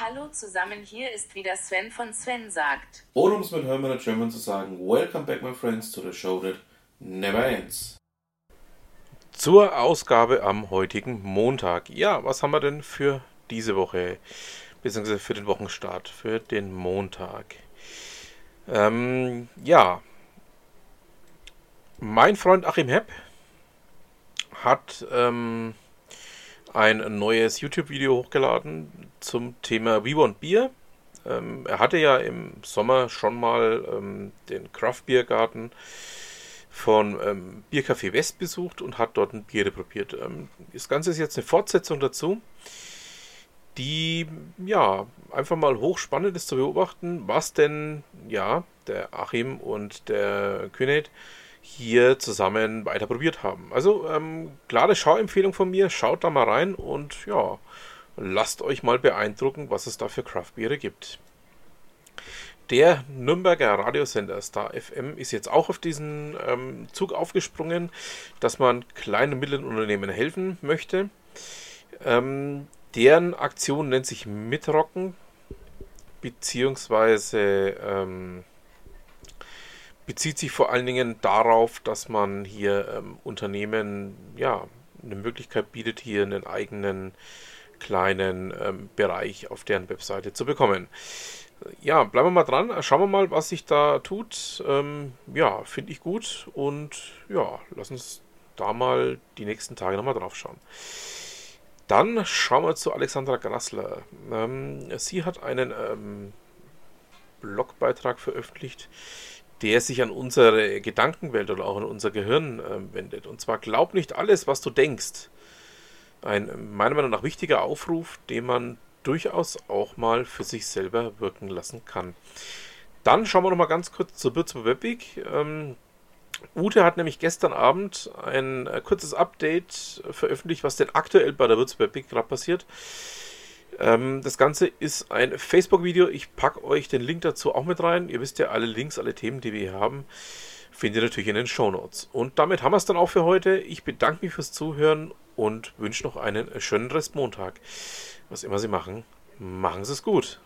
Hallo zusammen, hier ist wieder Sven von Sven sagt. Oder um es mit Hermann German zu sagen, Welcome back my friends to the show that never ends. Zur Ausgabe am heutigen Montag. Ja, was haben wir denn für diese Woche? Beziehungsweise für den Wochenstart, für den Montag. Ähm, ja. Mein Freund Achim Hepp hat ähm, ein neues YouTube-Video hochgeladen zum Thema We Want Beer. Ähm, er hatte ja im Sommer schon mal ähm, den Craft Beer Garten von ähm, Biercafé West besucht und hat dort ein Bier probiert. Ähm, das Ganze ist jetzt eine Fortsetzung dazu, die ja einfach mal hochspannend ist zu beobachten, was denn ja der Achim und der Kühnet hier zusammen weiter probiert haben. Also ähm, klare Schauempfehlung von mir, schaut da mal rein und ja, lasst euch mal beeindrucken, was es da für Craftbiere gibt. Der Nürnberger Radiosender Star FM ist jetzt auch auf diesen ähm, Zug aufgesprungen, dass man kleinen und mittleren Unternehmen helfen möchte. Ähm, deren Aktion nennt sich Mitrocken, beziehungsweise ähm, bezieht sich vor allen Dingen darauf, dass man hier ähm, Unternehmen ja eine Möglichkeit bietet, hier einen eigenen kleinen ähm, Bereich auf deren Webseite zu bekommen. Ja, bleiben wir mal dran, schauen wir mal, was sich da tut. Ähm, ja, finde ich gut und ja, lass uns da mal die nächsten Tage nochmal drauf schauen. Dann schauen wir zu Alexandra Grassler. Ähm, sie hat einen ähm, Blogbeitrag veröffentlicht, der sich an unsere Gedankenwelt oder auch an unser Gehirn äh, wendet. Und zwar glaub nicht alles, was du denkst. Ein meiner Meinung nach wichtiger Aufruf, den man durchaus auch mal für sich selber wirken lassen kann. Dann schauen wir noch mal ganz kurz zur Würzburg Webweg. Ähm, Ute hat nämlich gestern Abend ein äh, kurzes Update veröffentlicht, was denn aktuell bei der Würzburg Webweg gerade passiert. Ähm, das Ganze ist ein Facebook-Video. Ich packe euch den Link dazu auch mit rein. Ihr wisst ja, alle Links, alle Themen, die wir hier haben, findet ihr natürlich in den Show Notes. Und damit haben wir es dann auch für heute. Ich bedanke mich fürs Zuhören und wünsche noch einen schönen Restmontag. Was immer Sie machen, machen Sie es gut.